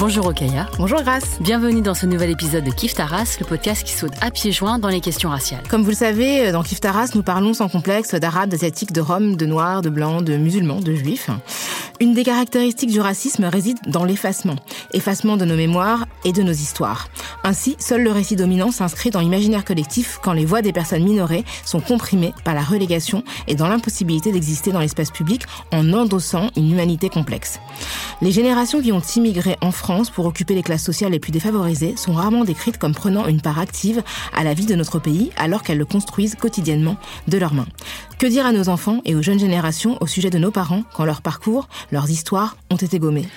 Bonjour Okaya. Bonjour Grace. Bienvenue dans ce nouvel épisode de Kif Taras, le podcast qui saute à pieds joints dans les questions raciales. Comme vous le savez, dans Kif Taras, nous parlons sans complexe d'arabes, d'asiatiques, de roms, de noirs, de blancs, de musulmans, de juifs. Une des caractéristiques du racisme réside dans l'effacement. Effacement de nos mémoires et de nos histoires. Ainsi, seul le récit dominant s'inscrit dans l'imaginaire collectif quand les voix des personnes minorées sont comprimées par la relégation et dans l'impossibilité d'exister dans l'espace public en endossant une humanité complexe. Les générations qui ont immigré en France pour occuper les classes sociales les plus défavorisées sont rarement décrites comme prenant une part active à la vie de notre pays alors qu'elles le construisent quotidiennement de leurs mains. Que dire à nos enfants et aux jeunes générations au sujet de nos parents quand leur parcours, leurs histoires ont été gommés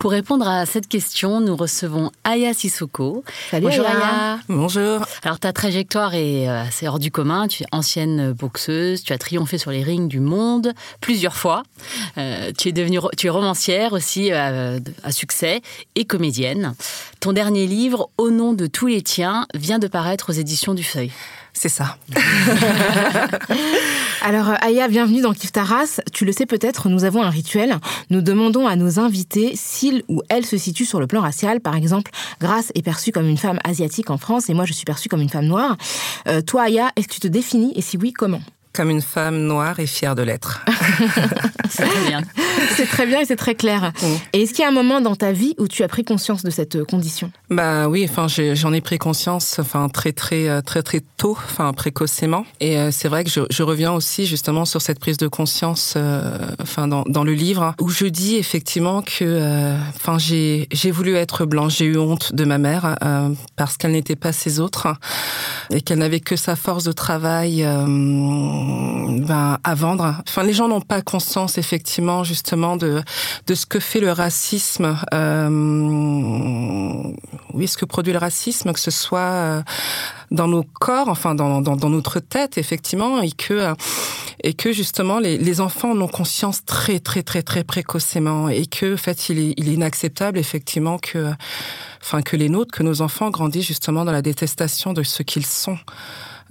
pour répondre à cette question, nous recevons Aya Sissoko. Salut Bonjour Aya. Aya. Bonjour. Alors ta trajectoire est euh, assez hors du commun. Tu es ancienne boxeuse, tu as triomphé sur les rings du monde plusieurs fois. Euh, tu es devenue, tu es romancière aussi euh, à succès et comédienne. Ton dernier livre, Au nom de tous les tiens, vient de paraître aux éditions du Feuille. C'est ça. Alors Aya, bienvenue dans Kif Taras. Tu le sais peut-être, nous avons un rituel. Nous demandons à nos invités s'ils ou elles se situent sur le plan racial. Par exemple, Grace est perçue comme une femme asiatique en France et moi je suis perçue comme une femme noire. Euh, toi Aya, est-ce que tu te définis et si oui, comment? Comme une femme noire et fière de l'être. C'est très bien. C'est très bien et c'est très clair. Et est-ce qu'il y a un moment dans ta vie où tu as pris conscience de cette euh, condition? Bah oui, enfin j'en ai pris conscience, enfin très très euh, très très tôt, enfin précocement. Et euh, c'est vrai que je, je reviens aussi justement sur cette prise de conscience, euh, enfin dans, dans le livre où je dis effectivement que, euh, enfin j'ai j'ai voulu être blanche, j'ai eu honte de ma mère euh, parce qu'elle n'était pas ses autres et qu'elle n'avait que sa force de travail euh, ben, à vendre. Enfin les gens n'ont pas conscience effectivement justement de de ce que fait le racisme. Euh, oui, ce que produit le racisme, que ce soit euh, dans nos corps, enfin dans, dans, dans notre tête, effectivement, et que euh, et que justement les, les enfants en ont conscience très très très très précocement, et que en fait il est, il est inacceptable effectivement que enfin que les nôtres, que nos enfants grandissent justement dans la détestation de ce qu'ils sont.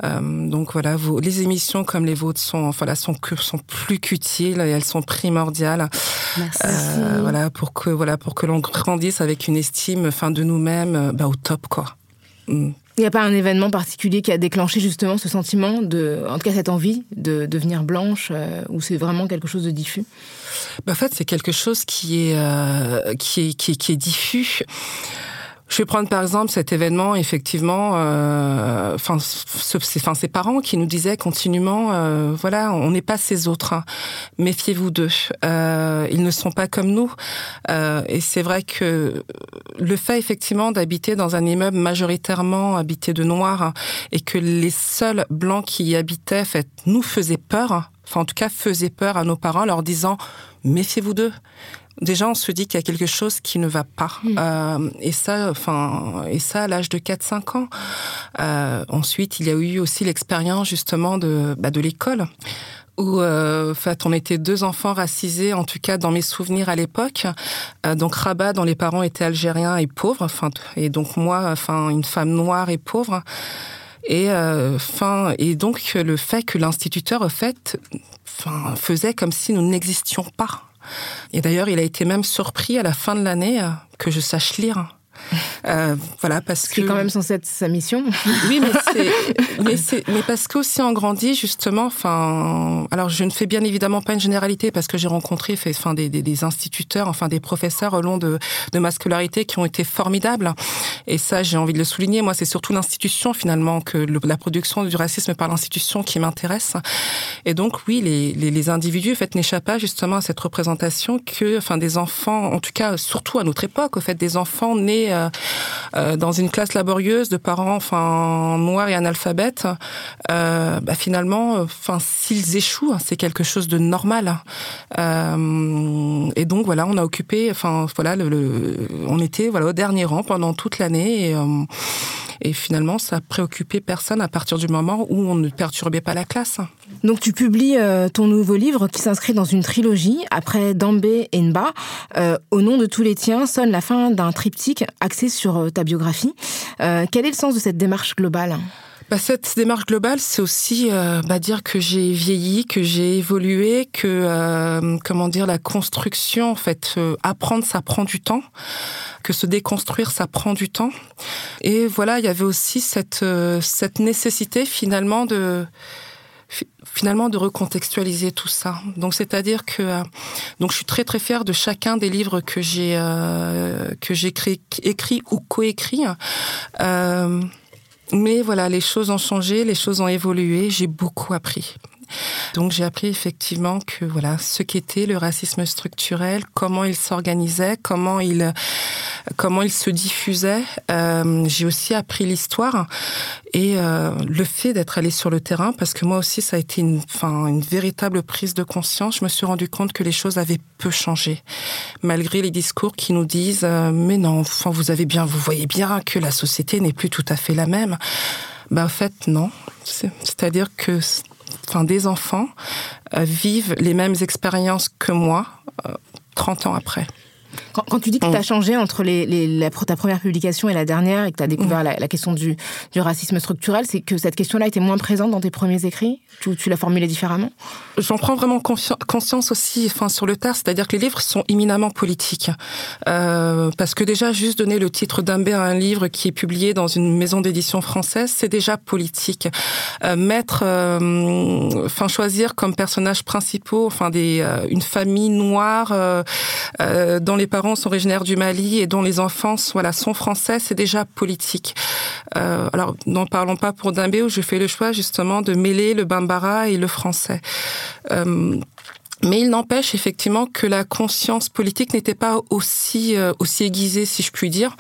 Euh, donc voilà, vous, les émissions comme les vôtres sont, enfin là, sont, plus qu'utiles et elles sont primordiales. Merci. Euh, voilà pour que voilà pour que l'on grandisse avec une estime, enfin de nous-mêmes, euh, bah, au top quoi. Mm. Il n'y a pas un événement particulier qui a déclenché justement ce sentiment de, en tout cas cette envie de devenir blanche, euh, ou c'est vraiment quelque chose de diffus? Bah, en fait, c'est quelque chose qui est euh, qui est qui est, qui est diffus. Je vais prendre par exemple cet événement, effectivement, euh, enfin, ses parents qui nous disaient continuellement, euh, voilà, on n'est pas ces autres, hein. méfiez-vous d'eux, euh, ils ne sont pas comme nous. Et c'est vrai que le fait effectivement d'habiter dans un immeuble majoritairement habité de noirs hein, et que les seuls blancs qui y habitaient, en fait, nous faisaient peur, hein. enfin en tout cas faisaient peur à nos parents, leur disant méfiez-vous d'eux. Déjà, on se dit qu'il y a quelque chose qui ne va pas. Euh, et ça, enfin, et ça à l'âge de 4-5 ans. Euh, ensuite, il y a eu aussi l'expérience justement de, bah, de l'école où euh, en fait, on était deux enfants racisés, en tout cas dans mes souvenirs à l'époque. Euh, donc Rabat, dont les parents étaient algériens et pauvres, enfin, et donc moi, enfin, une femme noire et pauvre. Et, euh, enfin, et donc le fait que l'instituteur, en fait, faisait comme si nous n'existions pas. Et d'ailleurs, il a été même surpris à la fin de l'année euh, que je sache lire. Euh, voilà, parce Ce qui que. est quand même censé être sa mission. Oui, mais c'est, mais mais parce qu'aussi on grandit justement. Enfin, alors je ne fais bien évidemment pas une généralité parce que j'ai rencontré, fait, enfin des, des, des, instituteurs, enfin des professeurs au long de, de ma scolarité qui ont été formidables. Et ça, j'ai envie de le souligner. Moi, c'est surtout l'institution finalement que le, la production du racisme par l'institution qui m'intéresse. Et donc, oui, les, les, les individus, en fait, n'échappent pas justement à cette représentation que, enfin, des enfants, en tout cas, surtout à notre époque, au fait, des enfants nés euh, euh, dans une classe laborieuse de parents, enfin, noirs et analphabètes, euh, bah, finalement, enfin, s'ils échouent, c'est quelque chose de normal. Et donc, voilà, on a occupé, enfin, voilà, on était, voilà, au dernier rang pendant toute l'année. Et, finalement, ça préoccupait personne à partir du moment où on ne perturbait pas la classe. Donc tu publies ton nouveau livre qui s'inscrit dans une trilogie. Après Dambé et Nba, Au nom de tous les tiens, sonne la fin d'un triptyque axé sur euh, ta biographie. quel est le sens de cette démarche globale? Bah, cette démarche globale, c'est aussi euh, bah, dire que j'ai vieilli, que j'ai évolué, que euh, comment dire la construction, en fait, euh, apprendre, ça prend du temps, que se déconstruire, ça prend du temps. Et voilà, il y avait aussi cette cette nécessité finalement de finalement de recontextualiser tout ça. Donc c'est-à-dire que donc je suis très très fière de chacun des livres que j'ai euh, que j'ai écrit, écrit ou coécrit. Euh, mais voilà, les choses ont changé, les choses ont évolué, j'ai beaucoup appris. Donc j'ai appris effectivement que voilà ce qu'était le racisme structurel, comment il s'organisait, comment il comment il se diffusait. Euh, j'ai aussi appris l'histoire et euh, le fait d'être allé sur le terrain parce que moi aussi ça a été une enfin une véritable prise de conscience. Je me suis rendu compte que les choses avaient peu changé malgré les discours qui nous disent euh, mais non, enfin vous avez bien vous voyez bien que la société n'est plus tout à fait la même. Ben en fait non, c'est-à-dire que enfin des enfants euh, vivent les mêmes expériences que moi euh, 30 ans après. Quand, quand, tu dis que tu as changé entre les, les, la, ta première publication et la dernière et que tu as découvert mmh. la, la, question du, du racisme structurel, c'est que cette question-là était moins présente dans tes premiers écrits? Tu, tu l'as formulée différemment? J'en prends vraiment conscience aussi enfin, sur le tard, c'est-à-dire que les livres sont éminemment politiques. Euh, parce que déjà, juste donner le titre d'Ambé à un livre qui est publié dans une maison d'édition française, c'est déjà politique. Euh, mettre, euh, enfin choisir comme personnages principaux enfin, des, une famille noire dont les parents sont originaires du Mali et dont les enfants voilà, sont français, c'est déjà politique. Euh, alors, n'en parlons pas pour Dimbé, où j'ai fait le choix justement de mêler le bambara et le français. Euh, mais il n'empêche effectivement que la conscience politique n'était pas aussi euh, aussi aiguisée, si je puis dire.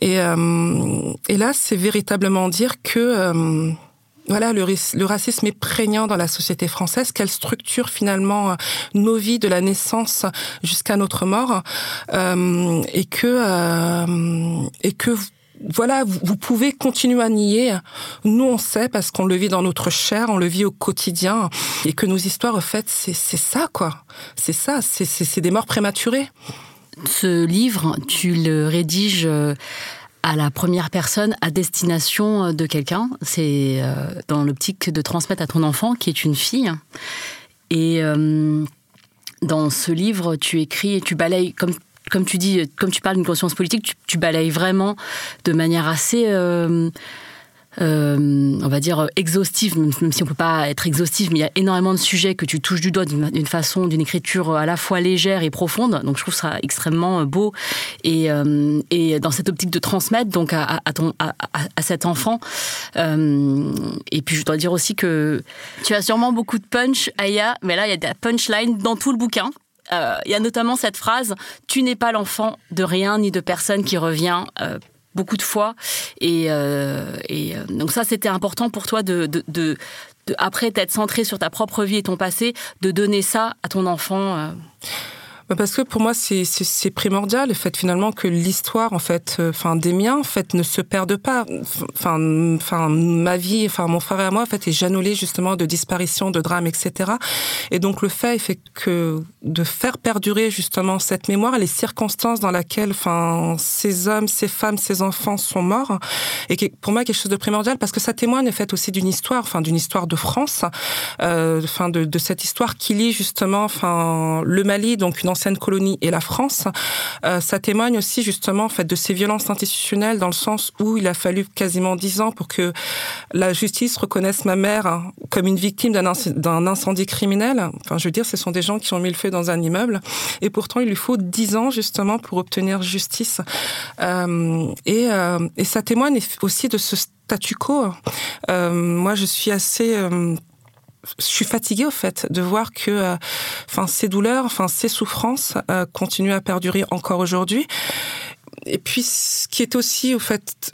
Et, là, c'est véritablement dire que voilà, le, racisme est prégnant dans la société française, qu'elle structure finalement nos vies de la naissance jusqu'à notre mort, euh, et que euh, et que voilà, vous, pouvez continuer à nier. Nous, on sait parce qu'on le vit dans notre chair, on le vit au quotidien, et que nos histoires, en fait, c'est ça, quoi. C'est ça, c'est des morts prématurées. Ce livre, tu le rédiges à la première personne à destination de quelqu'un. C'est dans l'optique de transmettre à ton enfant, qui est une fille. Et euh, dans ce livre, tu écris et tu balayes, comme, comme tu dis, comme tu parles d'une conscience politique, tu, balayes vraiment de manière assez... Euh, euh, on va dire exhaustive, même si on peut pas être exhaustive, mais il y a énormément de sujets que tu touches du doigt d'une façon, d'une écriture à la fois légère et profonde. Donc je trouve ça extrêmement beau et, euh, dans cette optique de transmettre donc à, ton à, cet enfant. Euh, et puis je dois dire aussi que tu as sûrement beaucoup de punch, Aya, mais là il y a de la punchline dans tout le bouquin. Euh, il y a notamment cette phrase "Tu n'es pas l'enfant de rien ni de personne" qui revient euh, beaucoup de fois. Et, euh, et donc ça, c'était important pour toi de, de, après t'être centré sur ta propre vie et ton passé, de donner ça à ton enfant. Euh. Parce que pour moi, c'est primordial, le fait finalement que l'histoire, en fait, enfin des miens, en fait, ne se perde pas. Enfin, enfin ma vie, enfin mon frère et moi, en fait, est janolé justement de disparition, de drames, etc. Et donc le fait, fait que de faire perdurer justement cette mémoire, les circonstances dans lesquelles, enfin, ces hommes, ces femmes, ces enfants sont morts, et pour moi quelque chose de primordial parce que ça témoigne en fait aussi d'une histoire, enfin d'une histoire de France, euh, enfin de, de cette histoire qui lie justement, enfin le Mali, donc une anciennes colonies et la France. Euh, ça témoigne aussi justement en fait de ces violences institutionnelles dans le sens où il a fallu quasiment dix ans pour que la justice reconnaisse ma mère hein, comme une victime d'un incendie criminel. Enfin, je veux dire, ce sont des gens qui ont mis le feu dans un immeuble et pourtant il lui faut dix ans justement pour obtenir justice. Euh, et, euh, et ça témoigne aussi de ce statu quo. Moi, je suis assez je suis fatiguée au fait de voir que euh, enfin ces douleurs, enfin ces souffrances euh, continuent à perdurer encore aujourd'hui. Et puis ce qui est aussi au fait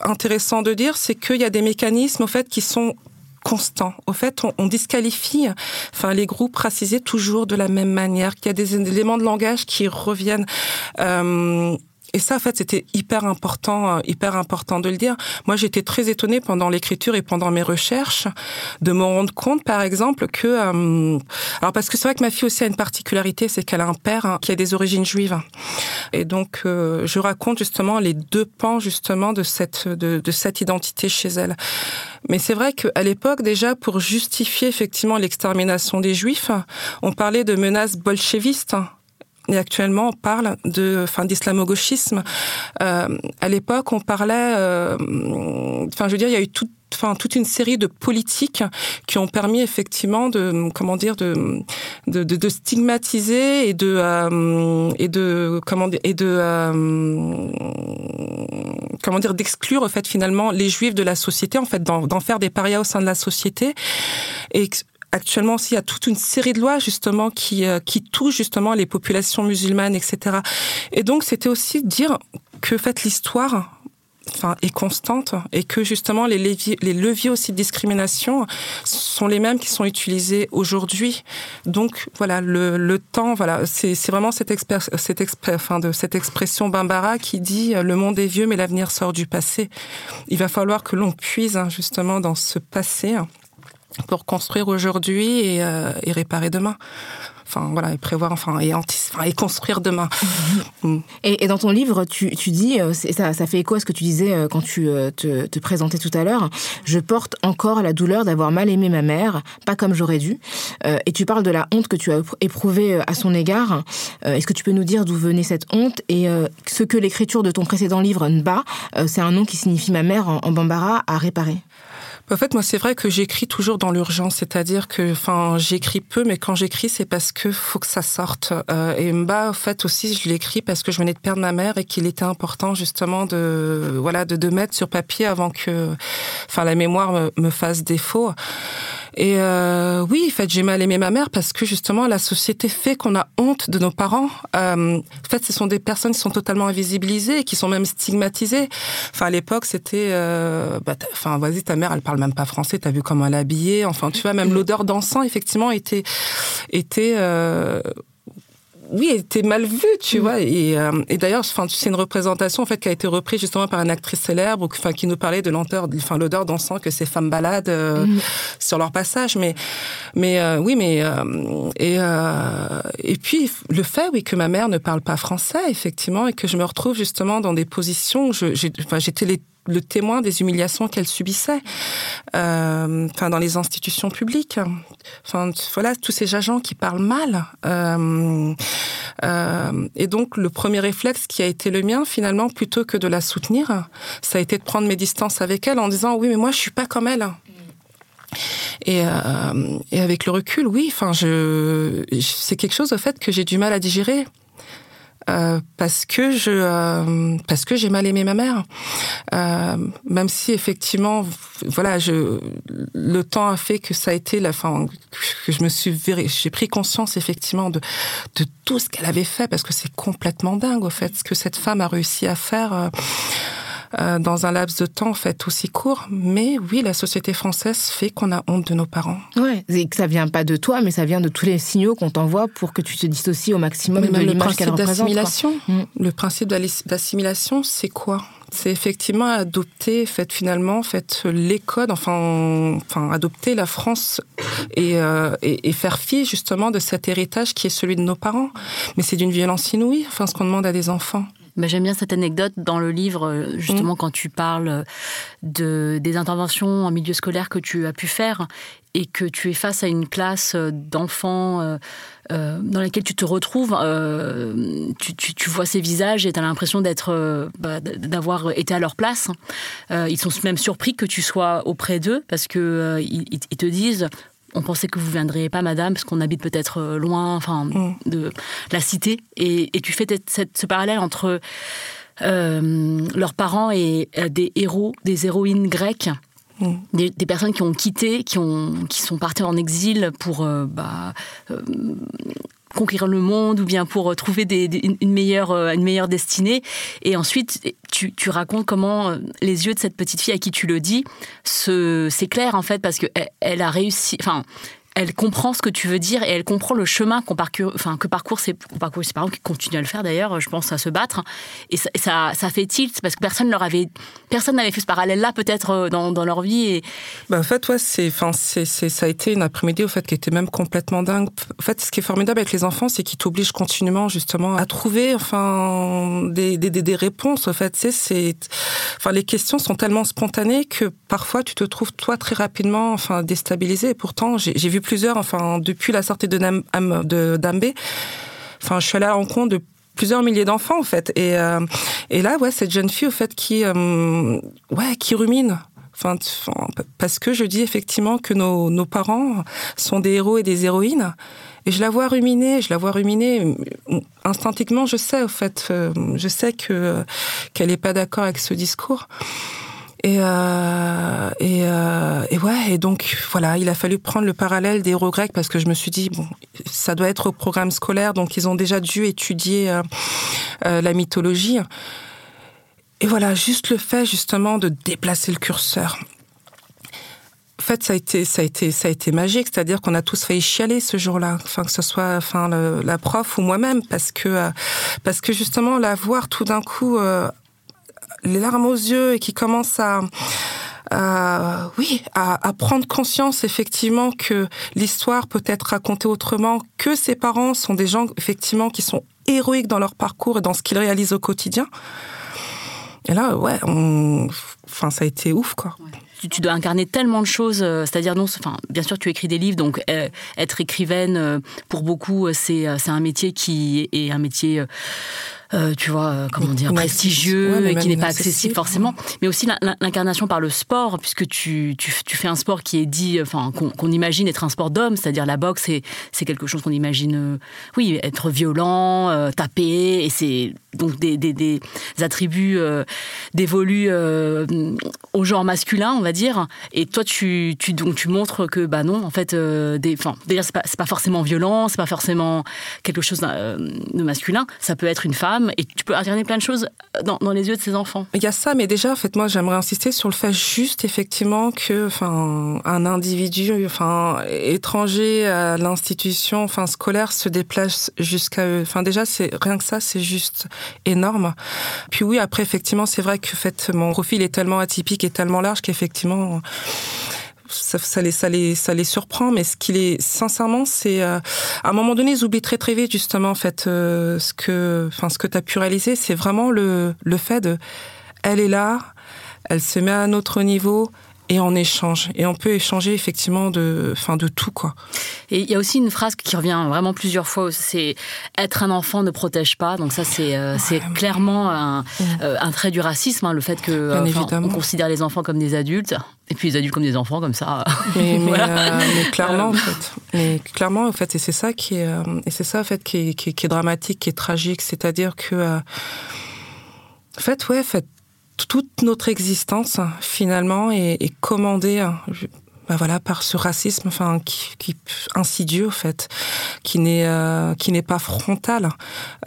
intéressant de dire, c'est qu'il y a des mécanismes au fait qui sont constants. Au fait, on, on, disqualifie enfin les groupes racisés toujours de la même manière, qu'il y a des éléments de langage qui reviennent. Euh, et ça, en fait, c'était hyper important, euh, hyper important de le dire. Moi, j'étais très étonnée pendant l'écriture et pendant mes recherches de me rendre compte, par exemple, que, euh, alors parce que c'est vrai que ma fille aussi a une particularité, c'est qu'elle a un père hein, qui a des origines juives. Et donc, euh, je raconte justement les deux pans justement de cette de, de cette identité chez elle. Mais c'est vrai qu'à l'époque, déjà, pour justifier effectivement l'extermination des Juifs, on parlait de menaces bolchevistes et actuellement, on parle de, enfin, d'islamo-gauchisme. Euh, à l'époque, on parlait, euh, enfin, je veux dire, il y a eu tout, enfin toute une série de politiques qui ont permis effectivement de comment dire de de, de, de stigmatiser et de euh, et de comment dire et de euh, comment dire d'exclure en fait finalement les juifs de la société en fait d'en faire des parias au sein de la société et actuellement aussi, il y a toute une série de lois justement qui euh, qui touchent justement les populations musulmanes, etc. Et donc c'était aussi dire que fait l'histoire enfin, est constante et que justement les leviers, les leviers aussi de discrimination sont les mêmes qui sont utilisés aujourd'hui. Donc voilà, le, le temps, voilà, c'est vraiment cette, expert, cette, expert, enfin, de, cette expression Bambara qui dit le monde est vieux mais l'avenir sort du passé. Il va falloir que l'on puise hein, justement dans ce passé pour construire aujourd'hui et, euh, et, réparer demain. Enfin voilà, et prévoir, enfin et, anti, enfin, et construire demain. Mm. Et, et, dans ton livre, tu, tu dis, euh, ça, ça fait écho à ce que tu disais euh, quand tu te, te présentais tout à l'heure. Je porte encore la douleur d'avoir mal aimé ma mère, pas comme j'aurais dû. et tu parles de la honte que tu as éprouvée à son égard. Est-ce que tu peux nous dire d'où venait cette honte et ce que l'écriture de ton précédent livre Nba, c'est un nom qui signifie ma mère en, en bambara, à réparer? En fait, moi, c'est vrai que j'écris toujours dans l'urgence, c'est-à-dire que, enfin, j'écris peu, mais quand j'écris, c'est parce que faut que ça sorte. Euh, et Mba, en fait, aussi, je l'écris parce que je venais de perdre ma mère et qu'il était important justement de, voilà, de, de mettre sur papier avant que, enfin, la mémoire me, me fasse défaut. Et euh, oui, en fait, j'ai mal aimé ma mère parce que justement, la société fait qu'on a honte de nos parents. Euh, en fait, ce sont des personnes qui sont totalement invisibilisées, qui sont même stigmatisées. Enfin, à l'époque, c'était, euh, bah, enfin, vas-y, ta mère, elle parle même pas français. T'as vu comment elle est habillée. Enfin, tu vois, même l'odeur d'encens, effectivement, était était euh, oui, était mal vue, tu mmh. vois. Et, euh, et d'ailleurs, enfin, c'est une représentation en fait qui a été reprise justement par une actrice célèbre, enfin, qui nous parlait de l'odeur, enfin, l'odeur d'encens que ces femmes baladent euh, mmh. sur leur passage. Mais, mais euh, oui, mais et et puis le fait, oui, que ma mère ne parle pas français, effectivement, et que je me retrouve justement dans des positions, je, j'étais les le témoin des humiliations qu'elle subissait, euh, dans les institutions publiques. Enfin voilà tous ces agents qui parlent mal. Euh, euh, et donc le premier réflexe qui a été le mien finalement, plutôt que de la soutenir, ça a été de prendre mes distances avec elle en disant oui mais moi je suis pas comme elle. Et, avec le recul, oui, enfin, je, c'est quelque chose au fait que j'ai du mal à digérer. Euh, parce que je euh, parce que j'ai mal aimé ma mère. Euh, même si effectivement voilà je le temps a fait que ça a été la fin que je me suis j'ai pris conscience effectivement de de tout ce qu'elle avait fait parce que c'est complètement dingue au fait ce que cette femme a réussi à faire euh, dans un laps de temps en fait aussi court. Mais oui, la société française fait qu'on a honte de nos parents. Ouais, et que ça vient pas de toi, mais ça vient de tous les signaux qu'on t'envoie pour que tu te dissocies au maximum mais de l'image qu'elle représente. Mmh. Le principe d'assimilation, c'est quoi? C'est effectivement adopter, fait finalement, fait les codes, enfin, enfin adopter la France et, euh, et, et, faire fi justement de cet héritage qui est celui de nos parents. Mais c'est d'une violence inouïe, enfin ce qu'on demande à des enfants. Bah, J'aime bien cette anecdote dans le livre, euh, justement, quand tu parles de, des interventions en milieu scolaire que tu as pu faire et que tu es face à une classe d'enfants euh, euh, dans laquelle tu te retrouves, euh, tu, tu- tu vois ces visages et tu as l'impression d'être, euh, bah, d'avoir été à leur place. Euh, ils sont même surpris que tu sois auprès d'eux parce que euh, ils, ils te disent on pensait que vous viendriez pas, madame, parce qu'on habite peut-être euh, loin, enfin, de la cité. Et, et tu fais cette- ce parallèle entre euh, leurs parents et euh, des héros, des héroïnes grecques. Des, des personnes qui ont quitté, qui, ont, qui sont parties en exil pour euh, bah, conquérir le monde ou bien pour euh, trouver une, meilleure, euh, une meilleure destinée. Et ensuite, tu, tu racontes comment euh, les yeux de cette petite fille à qui tu le dis s'éclairent en fait parce qu'elle elle a réussi. Enfin, elle comprend ce que tu veux dire et elle comprend le chemin qu'on parcourt, enfin, que parcourent ses, ses parents, qui continuent à le faire d'ailleurs, je pense, à se battre. Et ça, ça, ça fait tilt parce que personne leur avait, personne n'avait fait ce parallèle-là peut-être euh, dans, leur vie. Bah, en fait, ouais, c'est, enfin, c'est, ça a été une après-midi au fait qui était même complètement dingue. En fait, ce qui est formidable avec les enfants, c'est qu'ils t'obligent continuellement justement à trouver, enfin, des, des, des, réponses. En fait, c'est, c'est, enfin, les questions sont tellement spontanées que parfois tu te trouves toi très rapidement, enfin, déstabilisé. Et pourtant, j'ai, j'ai plusieurs, enfin, depuis la sortie de, Nam, Am- de Dambé, enfin, je suis allée à la rencontre de plusieurs milliers d'enfants en fait et euh, et là ouais cette jeune fille au fait qui euh, ouais qui rumine Enfin, parce que je dis effectivement que nos, nos parents sont des héros et des héroïnes. Et je la vois ruminer, je la vois ruminer. Instinctivement, je sais, au fait, euh, je sais que qu'elle n'est pas d'accord avec ce discours. Et, euh, et, euh, et ouais, et donc voilà, il a fallu prendre le parallèle des héros grecs parce que je me suis dit, bon, ça doit être au programme scolaire, donc ils ont déjà dû étudier euh, la mythologie. Et voilà, juste le fait justement de déplacer le curseur. En fait, ça a été, ça a été, ça a été magique. C'est-à-dire qu'on a tous failli chialer ce jour-là, enfin que ce soit, enfin la prof ou moi-même, parce que, parce que justement la voir tout d'un coup, les larmes aux yeux et qui commence à, oui, à, prendre conscience effectivement que l'histoire peut être racontée autrement, que ses parents sont des gens effectivement qui sont héroïques dans leur parcours et dans ce qu'ils réalisent au quotidien. Et là, ouais, enfin, ça a été ouf, quoi. tu, dois incarner tellement de choses, euh, c'est-à-dire non, enfin, bien sûr tu écris des livres, donc euh, être écrivaine euh, pour beaucoup c'est c'est un métier qui est un métier euh, tu vois, euh, comment dire, prestigieux, Ouais, et qui n'est pas accessible forcément, mais aussi l'in- l'in- l'incarnation par le sport, puisque tu, tu, tu fais un sport qui est dit, enfin, qu'on imagine être un sport d'homme, c'est-à-dire la boxe, c'est c'est quelque chose qu'on imagine, euh, oui, être violent, euh, taper, et c'est donc des, des, des attributs euh, dévolus euh, au genre masculin, on va dire. Et toi, tu, tu, donc, tu montres que, bah non, en fait, euh, des, enfin, déjà, c'est pas, c'est pas forcément violent, c'est pas forcément quelque chose de masculin. Ça peut être une femme et tu peux incarner plein de choses dans, dans les yeux de ces enfants. Il y a ça, mais déjà, en fait, moi, j'aimerais insister sur le fait juste, effectivement, que, enfin, un individu, enfin, étranger à l'institution, enfin, scolaire, se déplace jusqu'à eux. Enfin, déjà, c'est rien que ça, c'est juste énorme. Puis oui, après, effectivement, c'est vrai que, en fait, mon profil est tellement atypique et tellement large qu'effectivement, ça, ça, les, ça, les, ça les surprend, mais ce qu'il est, sincèrement, c'est euh, à un moment donné, ils oublient très très vite justement en fait euh, ce que, enfin ce que tu as pu réaliser, c'est vraiment le le fait de, elle est là, elle se met à un autre niveau et on échange et on peut échanger effectivement de, enfin de tout quoi. Et il y a aussi une phrase qui revient vraiment plusieurs fois, c'est être un enfant ne protège pas. Donc ça, c'est euh, c'est clairement un, euh, un trait du racisme, hein, le fait que euh, enfin, on considère les enfants comme des adultes et puis les adultes comme des enfants, comme ça. Mais, mais, Voilà. euh, mais clairement, en fait, mais clairement, en fait, et c'est ça qui est, euh, et c'est ça en fait qui est, qui est, qui est dramatique, qui est tragique, c'est-à-dire que, euh, en fait, ouais, en fait, toute notre existence finalement est, est commandée. bah voilà, par ce racisme, enfin, qui, qui insidieux, en fait, qui n'est, euh, qui n'est pas frontal.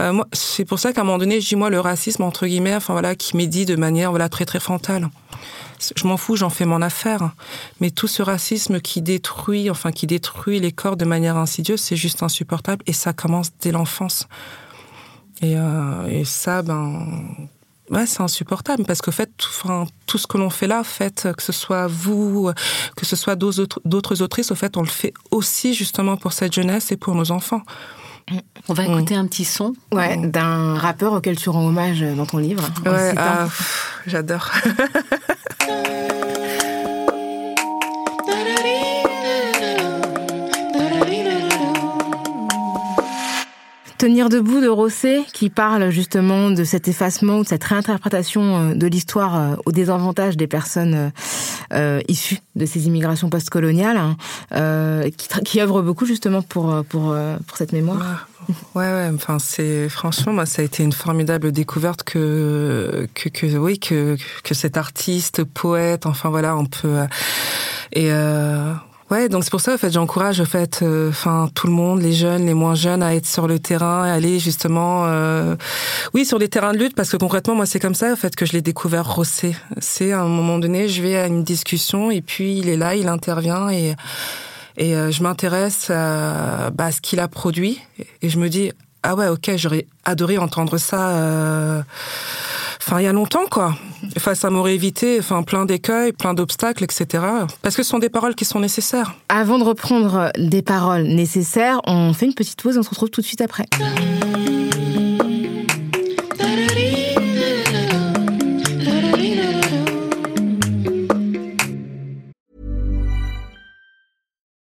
Euh, moi, c'est pour ça qu'à un moment donné, je dis moi le racisme entre guillemets, enfin voilà, qui m'est dit de manière voilà très très frontale. Je m'en fous, j'en fais mon affaire. Mais tout ce racisme qui détruit, enfin qui détruit les corps de manière insidieuse, c'est juste insupportable et ça commence dès l'enfance. Et, euh, et ça, ben, ouais, c'est insupportable parce qu'au fait, tout, enfin, tout ce que l'on fait là, en fait, que ce soit vous, que ce soit d'autres autres- d'autres autrices, au fait, on le fait aussi justement pour cette jeunesse et pour nos enfants. On va écouter un petit son. Ouais, d'un rappeur auquel tu rends hommage dans ton livre. Ouais, citant. ah, j'adore. Tenir debout de Rosset, qui parle justement de cet effacement, de cette réinterprétation euh, de l'histoire euh, au désavantage des personnes euh, issues de ces immigrations postcoloniales, hein, qui, œuvre beaucoup justement pour, pour, pour cette mémoire. Ouais, ouais. Enfin, c'est franchement, moi, ça a été une formidable découverte que que, que oui que que cet artiste, poète, enfin voilà, on peut et Ouais, donc c'est pour ça, en fait, j'encourage, en fait, euh, enfin tout le monde, les jeunes, les moins jeunes, à être sur le terrain, à aller justement, euh, oui, sur les terrains de lutte, parce que concrètement, moi, c'est comme ça, en fait, que je l'ai découvert Rossé. C'est à un moment donné, je vais à une discussion et puis il est là, il intervient et et euh, je m'intéresse à, bah, à ce qu'il a produit et je me dis ah ouais, ok, j'aurais adoré entendre ça. Enfin, il y a longtemps, quoi. Enfin, ça m'aurait évité, plein d'écueils, plein d'obstacles, etc. Parce que ce sont des paroles qui sont nécessaires. Avant de reprendre des paroles nécessaires, on fait une petite pause et on se retrouve tout de suite après.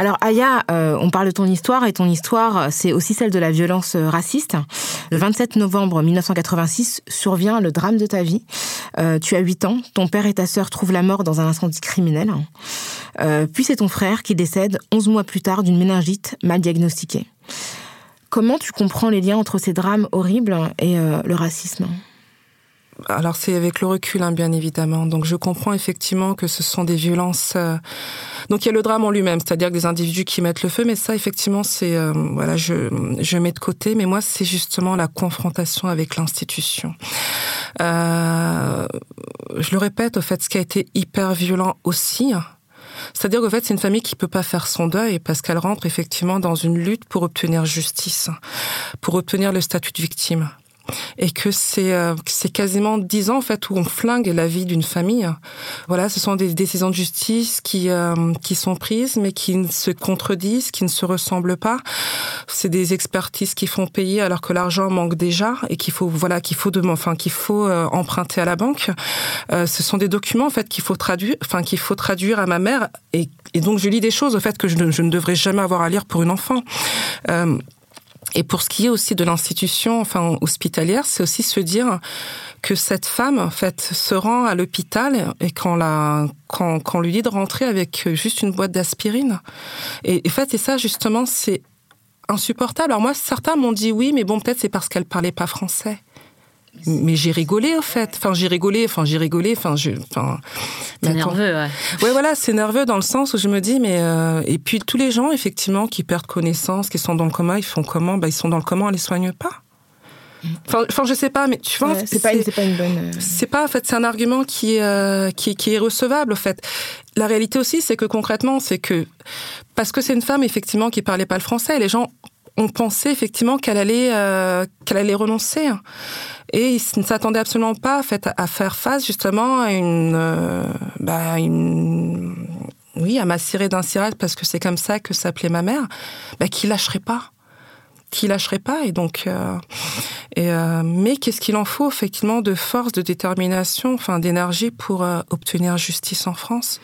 Alors Aya, euh, on parle de ton histoire et ton histoire, c'est aussi celle de la violence euh, raciste. Le 27 novembre 1986 survient le drame de ta vie. Euh, tu as 8 ans, ton père et ta sœur trouvent la mort dans un incendie criminel. Euh, puis c'est ton frère qui décède 11 mois plus tard d'une méningite mal diagnostiquée. Comment tu comprends les liens entre ces drames horribles et euh, le racisme? Alors c'est avec le recul, hein, bien évidemment. Donc je comprends effectivement que ce sont des violences. euh, Donc il y a le drame en lui-même, c'est-à-dire des individus qui mettent le feu, mais ça effectivement c'est euh, voilà je je mets de côté. Mais moi c'est justement la confrontation avec l'institution. Euh, je le répète, au fait, ce qui a été hyper violent aussi. C'est-à-dire qu'en fait, c'est une famille qui peut pas faire son deuil parce qu'elle rentre effectivement dans une lutte pour obtenir justice, pour obtenir le statut de victime et que c'est euh, c'est quasiment dix ans en fait où on flingue la vie d'une famille. Voilà, ce sont des décisions de justice qui euh, qui sont prises mais qui ne se contredisent, qui ne se ressemblent pas. C'est des expertises qui font payer alors que l'argent manque déjà et qu'il faut voilà qu'il faut de, enfin qu'il faut euh, emprunter à la banque. Euh, ce sont des documents en fait qu'il faut traduire, enfin qu'il faut traduire à ma mère et, donc je lis des choses au fait que je ne, je ne devrais jamais avoir à lire pour une enfant. Et pour ce qui est aussi de l'institution, enfin hospitalière, c'est aussi se dire que cette femme, en fait, se rend à l'hôpital et qu'on la, quand, qu'on lui dit de rentrer avec juste une boîte d'aspirine. Et, en fait, et ça justement, c'est insupportable. Alors moi, certains m'ont dit oui, mais bon, peut-être c'est parce qu'elle parlait pas français. Mais j'ai rigolé au fait. Enfin, j'ai rigolé. Enfin, j'ai rigolé. Enfin, je. Enfin. C'est nerveux, ouais. Ouais, voilà, c'est nerveux dans le sens où je me dis, mais euh, et puis tous les gens effectivement qui perdent connaissance, qui sont dans le coma, ils font comment? Bah, ils sont dans le coma, on les soigne pas. Enfin, enfin, je sais pas, mais tu vois, Ouais, C'est pas, une- c'est pas une bonne. euh, c'est pas en fait, c'est un argument qui est euh, qui, qui est recevable. En fait, la réalité aussi, c'est que concrètement, c'est que parce que c'est une femme effectivement qui parlait pas le français, les gens ont pensé effectivement qu'elle allait euh, qu'elle allait renoncer. Et ils ne s'attendaient absolument pas à faire face justement à une, euh, bah, une oui, à m'assurer d'un cirage parce que c'est comme ça que s'appelait ma mère, bah, qui lâcherait pas, qui lâcherait pas. Et donc, euh, et euh, mais qu'est-ce qu'il en faut effectivement de force, de détermination, enfin d'énergie pour obtenir justice en France?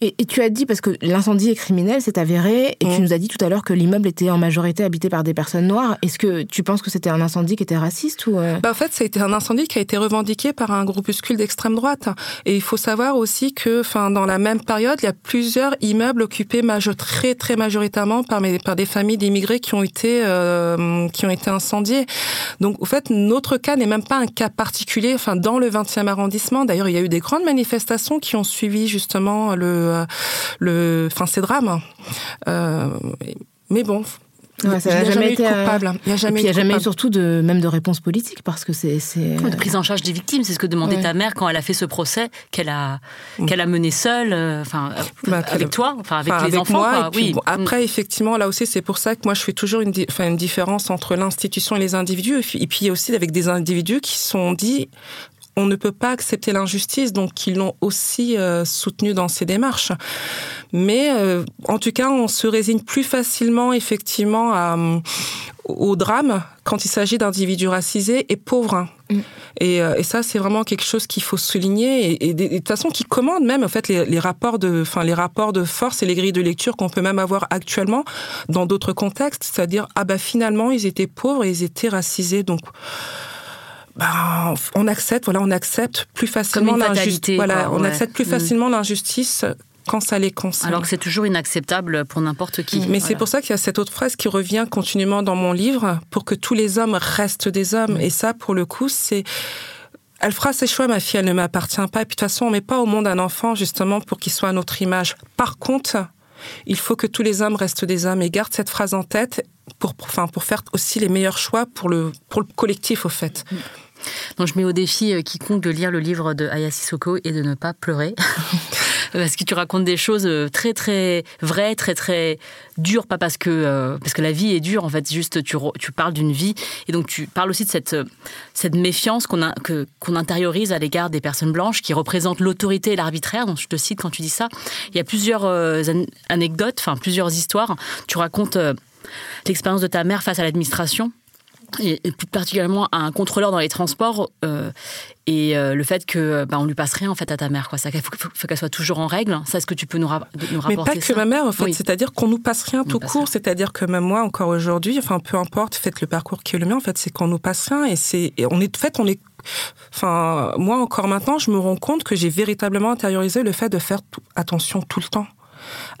Et, et tu as dit, parce que l'incendie est criminel, c'est avéré, et tu Mm. nous as dit tout à l'heure que l'immeuble était en majorité habité par des personnes noires. Est-ce que tu penses que c'était un incendie qui était raciste ou euh, Bah, en fait, été un incendie qui a été revendiqué par un groupuscule d'extrême droite. Et il faut savoir aussi que, enfin, dans la même période, il y a plusieurs immeubles occupés majo- très, très majoritairement par, mes- par des familles d'immigrés qui ont été, euh, qui ont été incendiés. Donc, en fait, notre cas n'est même pas un cas particulier. Enfin, dans le 20e arrondissement, d'ailleurs, il y a eu des grandes manifestations qui ont suivi justement le, le, enfin, ces drames. Euh, mais bon. Ouais, ça il n'y a jamais jamais eu été, de euh, coupable. Il n'y a jamais il a eu de jamais eu surtout de, même de réponse politique parce que c'est. c'est- de prise en charge des victimes, c'est ce que demandait Ouais. ta mère quand elle a fait ce procès qu'elle a qu'elle a mené seule, euh, enfin euh, Bah, avec toi, enfin avec les enfants. moi, quoi. et puis, oui. bon, après, effectivement, là aussi, c'est pour ça que moi, je fais toujours une, di- une différence entre l'institution et les individus. Et puis, et puis aussi avec des individus qui sont dit on ne peut pas accepter l'injustice, donc ils l'ont aussi euh, soutenu dans ces démarches. Mais euh, en tout cas, on se résigne plus facilement, effectivement, à, euh, au drame quand il s'agit d'individus racisés et pauvres. Mm. Et, euh, et ça, c'est vraiment quelque chose qu'il faut souligner et, et de, et de toute façon qui commande même en fait les, les rapports de, enfin les rapports de force et les grilles de lecture qu'on peut même avoir actuellement dans d'autres contextes, c'est-à-dire ah bah finalement ils étaient pauvres et ils étaient racisés, donc bah, on accepte, voilà, on accepte plus facilement l'injustice. Voilà, quoi, on ouais. accepte plus Mm. facilement l'injustice quand ça les concerne. Alors que c'est toujours inacceptable pour n'importe qui. Mais c'est pour ça qu'il y a cette autre phrase qui revient continuellement dans mon livre, pour que tous les hommes restent des hommes. Et ça, pour le coup, c'est... Elle fera ses choix, ma fille, elle ne m'appartient pas. Et puis de toute façon, on met pas au monde un enfant justement pour qu'il soit à notre image. Par contre, il faut que tous les hommes restent des hommes et garde cette phrase en tête pour, pour, enfin, pour faire aussi les meilleurs choix pour le, pour le collectif, au fait. Donc je mets au défi euh, quiconque de lire le livre de Aya Sissoko et de ne pas pleurer. parce que tu racontes des choses euh, très très vraies, très très dures, pas parce que euh, parce que la vie est dure en fait, juste tu tu parles d'une vie et donc tu parles aussi de cette cette méfiance qu'on a que qu'on intériorise à l'égard des personnes blanches qui représentent l'autorité et l'arbitraire. Donc je te cite quand tu dis ça. Il y a plusieurs euh, an- anecdotes, enfin plusieurs histoires. Tu racontes euh, l'expérience de ta mère face à l'administration et, plus particulièrement à un contrôleur dans les transports euh, et euh, le fait que bah, on lui passe rien en fait à ta mère quoi ça faut, faut- faut qu'elle soit toujours en règle ça est-ce que tu peux nous, ra- nous Mais pas que ça ma mère, en fait. Oui. C'est-à-dire qu'on nous passe rien tout passe court. C'est-à-dire que même moi, encore aujourd'hui, enfin, peu importe, faites le parcours qui est le mien, en fait, c'est qu'on nous passe rien. Et c'est, on est, en fait, on est, enfin, moi, encore maintenant, je me rends compte que j'ai véritablement intériorisé le fait de faire attention tout le temps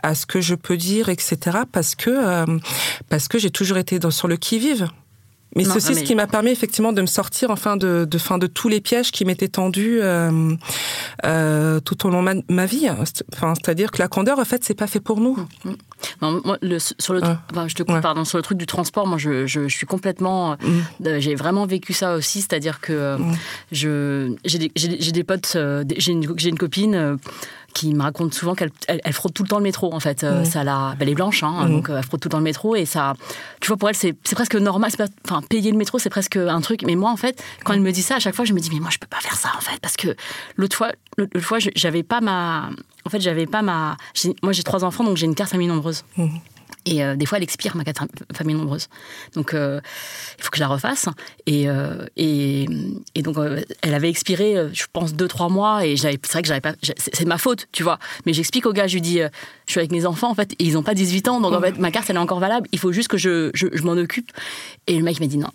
à ce que je peux dire, etc. Parce que, euh, parce que j'ai toujours été dans, sur le qui-vive. Mais Non, ceci, non, mais- ce qui m'a permis effectivement de me sortir enfin de, de, fin, de tous les pièges qui m'étaient tendus euh, euh, tout au long de ma, ma vie. Enfin, c'est-à-dire que la candeur, en fait, c'est pas fait pour nous. Non, moi, le- sur le, Ouais. enfin, je te coupe, Ouais. pardon, sur le truc du transport, moi, je, je, je suis complètement, Mm. euh, j'ai vraiment vécu ça aussi, c'est-à-dire que je, j'ai des, des- potes, j'ai une, j'ai une copine. Euh, qui me raconte souvent qu'elle elle, elle fraude tout le temps le métro en fait Euh, ça la bah, elle est blanche hein, donc euh, elle fraude tout le temps le métro et ça tu vois pour elle c'est presque normal pas- enfin payer le métro c'est presque un truc. Mais moi en fait quand elle me dit ça à chaque fois je me dis mais moi je peux pas faire ça en fait parce que l'autre fois l'autre fois j'avais pas ma en fait j'avais pas ma moi j'ai trois enfants donc j'ai une carte famille nombreuse. Mhm. Et euh, des fois, elle expire, ma carte famille nombreuse. Donc, euh, il faut que je la refasse. Et, euh, et, donc, euh, elle avait expiré, euh, je pense, deux, trois mois. Et c'est vrai que j'avais pas. C'est ma faute, tu vois. Mais j'explique au gars, je lui dis, euh, je suis avec mes enfants, en fait, ils n'ont pas 18 ans. Donc, en fait, ma carte, elle est encore valable. Il faut juste que je, je, je m'en occupe. Et le mec m'a dit, non,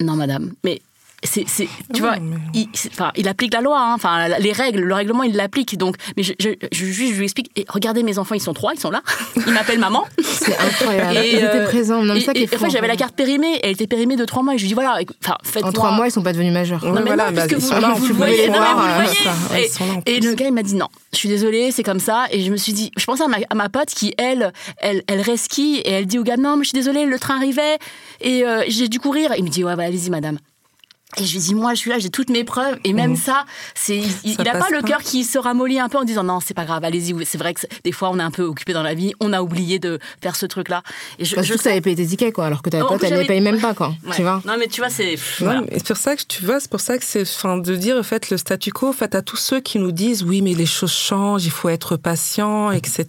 non, madame. Mais. C'est, c'est- tu vois, mais- il, c'est- enfin, il applique la loi, hein. enfin, les règles, le règlement, il l'applique. Donc, mais je, je, je, juste, je lui explique. Et regardez, mes enfants, ils sont trois, ils sont là. Ils m'appellent maman. C'est incroyable. Et, Ils étaient euh, présents. Non, et- ça et- fou, en fait, j'avais la carte périmée, elle était périmée de trois mois, et je lui dis voilà, enfin, faites-moi. En trois mois, ils sont pas devenus majeurs. Ouais, mais voilà, non, bah, ils vous- sont là, vous le voyez, non, mais vous le voyez. Et- ils sont là en Et plus. le gars, il m'a dit non, je suis désolée, c'est comme ça. Et je me suis dit, je pensais à ma, à ma pote qui, elle, elle, elle resquille et elle dit au gars, non, mais je suis désolée, le train arrivait et euh, j'ai dû courir. Il me dit, ouais, allez-y, madame. Et je lui dis, moi, je suis là, j'ai toutes mes preuves. Et même ça, c'est, il, il Ça a pas le cœur qui se ramollit un peu en disant, non, c'est pas grave, allez-y. C'est vrai que des fois, on est un peu occupé dans la vie, on a oublié de faire ce truc-là. Et je, Parce je que ça avait payé tes tickets, quoi, alors que ta Oh, en pote, elle les paye même pas, quoi. Ouais. Tu vois Non, mais tu vois, c'est. Non, mais c'est pour ça que tu vois, c'est pour ça que c'est, enfin, de dire en fait le statu quo, en fait, à tous ceux qui nous disent oui, mais les choses changent, il faut être patient, etc.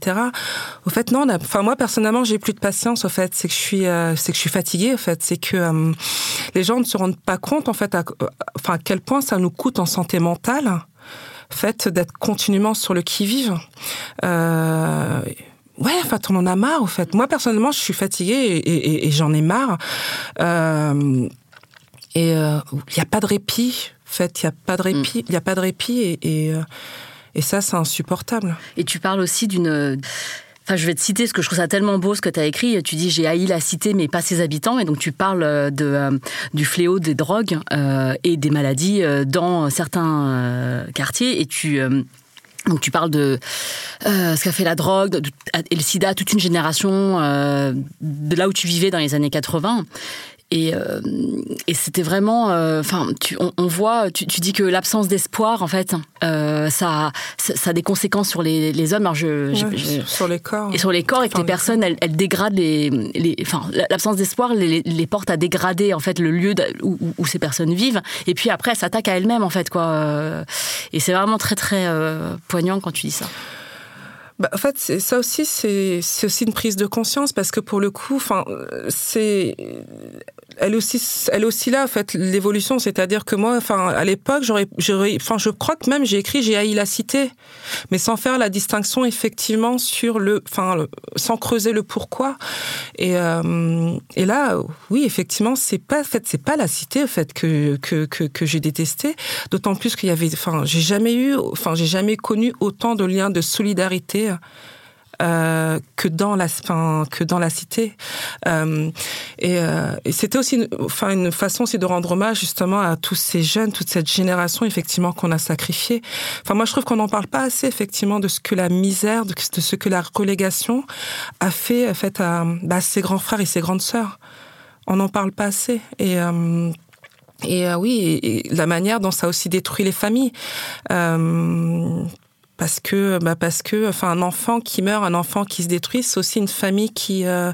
Au fait, non, on a- enfin moi personnellement, j'ai plus de patience. Au fait, c'est que je suis, euh, c'est que je suis fatiguée. En fait, c'est que euh, les gens ne se rendent pas compte en fait, à, euh, enfin, à quel point ça nous coûte en santé mentale. fait d'être continuellement sur le qui-vive. Euh, ouais, en fait, on en a marre, au fait. Moi, personnellement, je suis fatiguée et, et, j'en ai marre. Euh, et il euh, n'y a pas de répit. En fait, il n'y a pas de mm. répit. Il y a pas de répit et, et, et ça, c'est insupportable. Et tu parles aussi d'une Enfin, je vais te citer parce que je trouve ça tellement beau ce que tu as écrit. Tu dis j'ai haï la cité mais pas ses habitants. Et donc tu parles euh, de, euh, du fléau des drogues euh, et des maladies dans certains quartiers. Et tu donc tu parles de ce qu'a fait la drogue et le sida, toute une génération de là où tu vivais dans les années 80. Et, euh, et c'était vraiment, euh, enfin, on, on, voit, tu, tu dis que l'absence d'espoir, en fait, euh, ça, ça, a des conséquences sur les, les hommes. Alors je, sur les corps. Et sur les corps, et que les personnes, elles, elles, dégradent les, les enfin, l'absence d'espoir les, les, porte à dégrader en fait le lieu où, où, ces personnes vivent. Et puis après, elles s'attaquent à elles-mêmes, en fait, quoi. Et c'est vraiment très très poignant quand tu dis ça. Bah, en fait, ça aussi, c'est aussi une prise de conscience parce que pour le coup, enfin, c'est elle aussi, elle aussi là, en fait, l'évolution, c'est-à-dire que moi, enfin, à l'époque, j'aurais, enfin, je crois que même j'ai écrit j'ai haï la cité, mais sans faire la distinction effectivement sur le, enfin, sans creuser le pourquoi. Et, euh, et là, oui, effectivement, c'est pas, en fait, c'est pas la cité, en fait, que que que, que j'ai détesté. D'autant plus qu'il y avait, enfin, j'ai jamais eu, enfin, j'ai jamais connu autant de liens de solidarité euh, que dans la fin, que dans la cité. Euh, et, euh, et c'était aussi, une, enfin, une façon aussi de rendre hommage justement à tous ces jeunes, toute cette génération effectivement qu'on a sacrifié. Enfin, moi, je trouve qu'on n'en parle pas assez effectivement de ce que la misère, de, ce que la relégation a fait, fait à bah, ses grands frères et ses grandes sœurs. On n'en parle pas assez. Et et oui, la manière dont ça a aussi détruit les familles. Parce que bah parce que enfin un enfant qui meurt un enfant qui se détruit c'est aussi une famille qui euh,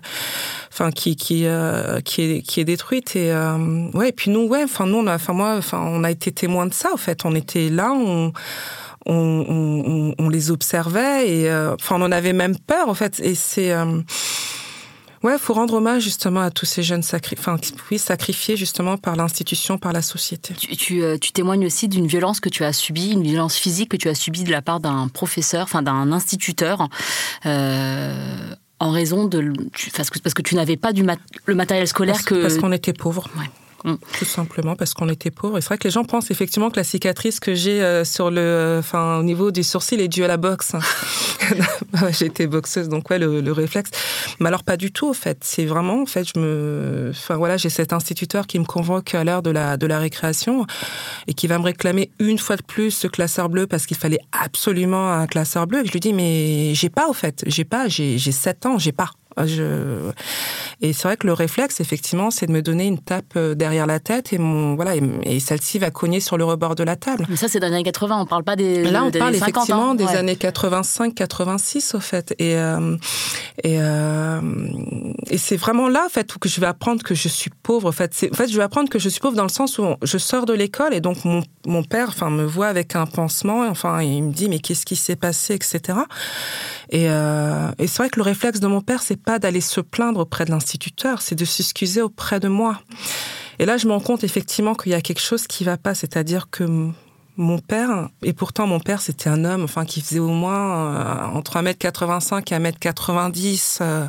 enfin qui qui euh, qui est qui est détruite. Et euh, ouais et puis nous ouais enfin nous on a enfin moi enfin on a été témoins de ça en fait. On était là on on, on, on les observait et enfin on en avait même peur en fait. Et c'est Ouais, faut rendre hommage justement à tous ces jeunes sacri enfin, oui, sacrifiés justement par l'institution, par la société. Tu, tu, euh, tu témoignes aussi d'une violence que tu as subie, une violence physique que tu as subie de la part d'un professeur, enfin d'un instituteur. Euh, en raison de parce que parce que tu n'avais pas du le matériel scolaire que parce qu'on était pauvre. Ouais. Mm. Tout simplement parce qu'on était pauvre. Et c'est vrai que les gens pensent effectivement que la cicatrice que j'ai euh, sur le, enfin, au niveau du sourcil est due à la boxe. été boxeuse, donc ouais, le, le, réflexe. Mais alors pas du tout, en fait. C'est vraiment, en fait, je me, enfin voilà, j'ai cet instituteur qui me convoque à l'heure de la, de la récréation et qui va me réclamer une fois de plus ce classeur bleu parce qu'il fallait absolument un classeur bleu. Et je lui dis, mais j'ai pas, au fait. J'ai pas, j'ai, j'ai 7 ans, j'ai pas. Je... Et c'est vrai que le réflexe, effectivement, c'est de me donner une tape euh, derrière la tête et mon voilà et, celle-ci va cogner sur le rebord de la table. Mais ça, c'est dans les années 80. On parle pas des. Là, on parle effectivement hein. des années 85-86 au fait. Et euh, et euh, et c'est vraiment là, en fait, où que je vais apprendre que je suis pauvre. En fait, en fait, je vais apprendre que je suis pauvre dans le sens où je sors de l'école et donc mon, mon père, enfin, me voit avec un pansement. Et, enfin, il me dit mais qu'est-ce qui s'est passé, etc. Et, euh, et c'est vrai que le réflexe de mon père, c'est pas d'aller se plaindre auprès de l'instituteur, c'est de s'excuser auprès de moi. Et là, je me rends compte effectivement qu'il y a quelque chose qui va pas, c'est-à-dire que mon père, et pourtant mon père c'était un homme, enfin qui faisait au moins euh, entre 1m85 et 1m90, euh,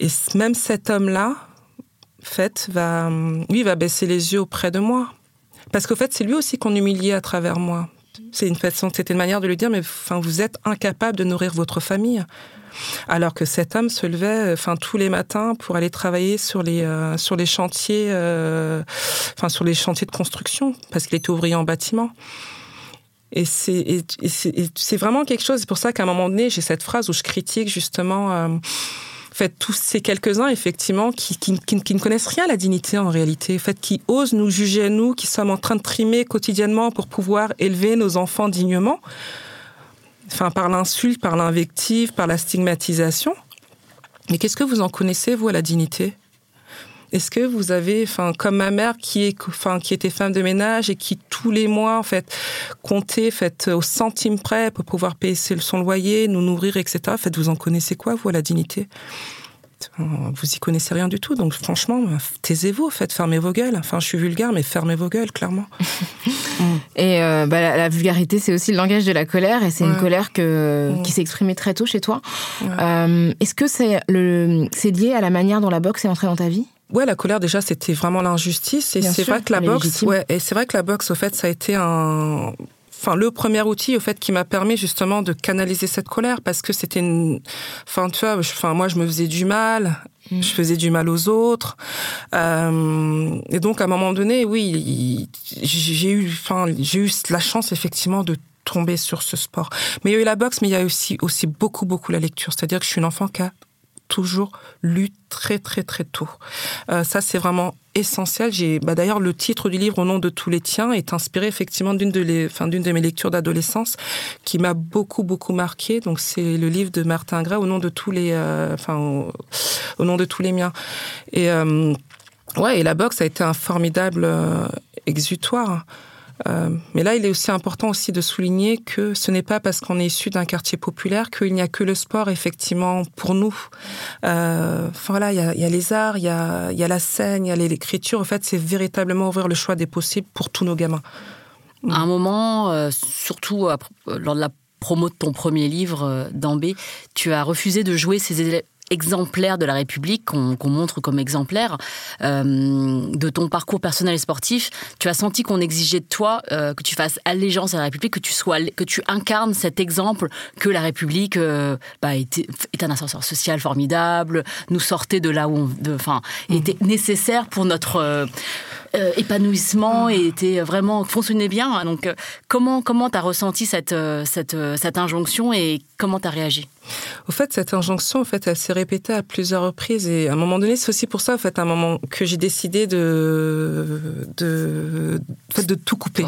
et même cet homme-là, fait, va, lui, va baisser les yeux auprès de moi. Parce qu'au fait, c'est lui aussi qu'on humiliait à travers moi. C'est une façon, c'était une manière de lui dire, mais enfin, vous êtes incapable de nourrir votre famille. Alors que cet homme se levait, enfin, tous les matins pour aller travailler sur les euh, sur les chantiers, euh, enfin, sur les chantiers de construction, parce qu'il était ouvrier en bâtiment. Et c'est vraiment quelque chose. C'est pour ça qu'à un moment donné, j'ai cette phrase où je critique justement. Euh, fait, tous ces quelques-uns, effectivement, qui, qui, qui, ne connaissent rien à la dignité en réalité, qui osent nous juger à nous, qui sommes en train de trimer quotidiennement pour pouvoir élever nos enfants dignement, enfin, par l'insulte, par l'invective, par la stigmatisation. Mais qu'est-ce que vous en connaissez, vous, à la dignité? Est-ce que vous avez, enfin, comme ma mère qui est, enfin, qui était femme de ménage et qui tous les mois, en fait, comptait, fait, au centime près pour pouvoir payer son loyer, nous nourrir, etc. En fait, vous en connaissez quoi, vous, à la dignité? Vous y connaissez rien du tout, donc franchement, taisez-vous, faites fermer vos gueules. Enfin, je suis vulgaire, mais fermez vos gueules, clairement. Et euh, bah, la, vulgarité, c'est aussi le langage de la colère, et c'est une colère que, qui s'est exprimée très tôt chez toi. Euh, est-ce que c'est lié à la manière dont la boxe est entrée dans ta vie? Ouais, la colère déjà c'était vraiment l'injustice et c'est vrai que la boxe, ouais, et c'est vrai que la boxe au fait ça a été un enfin le premier outil au fait qui m'a permis justement de canaliser cette colère parce que c'était une enfin tu vois enfin moi je me faisais du mal. Mm. je faisais du mal aux autres. Euh, et donc à un moment donné oui j'ai eu enfin j'ai eu la chance effectivement de tomber sur ce sport. Mais il y a eu la boxe mais il y a aussi aussi beaucoup beaucoup la lecture. C'est-à-dire que je suis une enfant qui a toujours lu très très très tôt. Euh, ça c'est vraiment essentiel. J'ai bah, d'ailleurs le titre du livre Au nom de tous les tiens est inspiré effectivement d'une de les, enfin d'une de mes lectures d'adolescence qui m'a beaucoup beaucoup marqué. Donc c'est le livre de Martin Gras Au nom de tous les, euh, au, nom de tous les miens. Et euh, ouais et la boxe a été un formidable exutoire. Euh, mais là, il est aussi important aussi de souligner que ce n'est pas parce qu'on est issu d'un quartier populaire qu'il n'y a que le sport, effectivement, pour nous. Euh, voilà, il y a, les arts, il y a, y a la scène, il y a l'écriture. En fait, c'est véritablement ouvrir le choix des possibles pour tous nos gamins. À un moment, euh, surtout lors de la promo de ton premier livre, Dambé, tu as refusé de jouer ces élèves exemplaire de la République, qu'on montre comme exemplaire euh, de ton parcours personnel et sportif, tu as senti qu'on exigeait de toi euh, que tu fasses allégeance à la République, que tu sois, que tu incarnes cet exemple que la République euh, bah, est, est, un ascenseur social formidable, nous sortait de là où on, enfin, mmh. était nécessaire pour notre épanouissement et était vraiment fonctionnait bien. Donc, comment comment t'as ressenti cette cette cette injonction et comment t'as réagi? Au fait, cette injonction, en fait, elle s'est répétée à plusieurs reprises et à un moment donné, c'est aussi pour ça, en fait, à un moment que j'ai décidé de de de tout couper,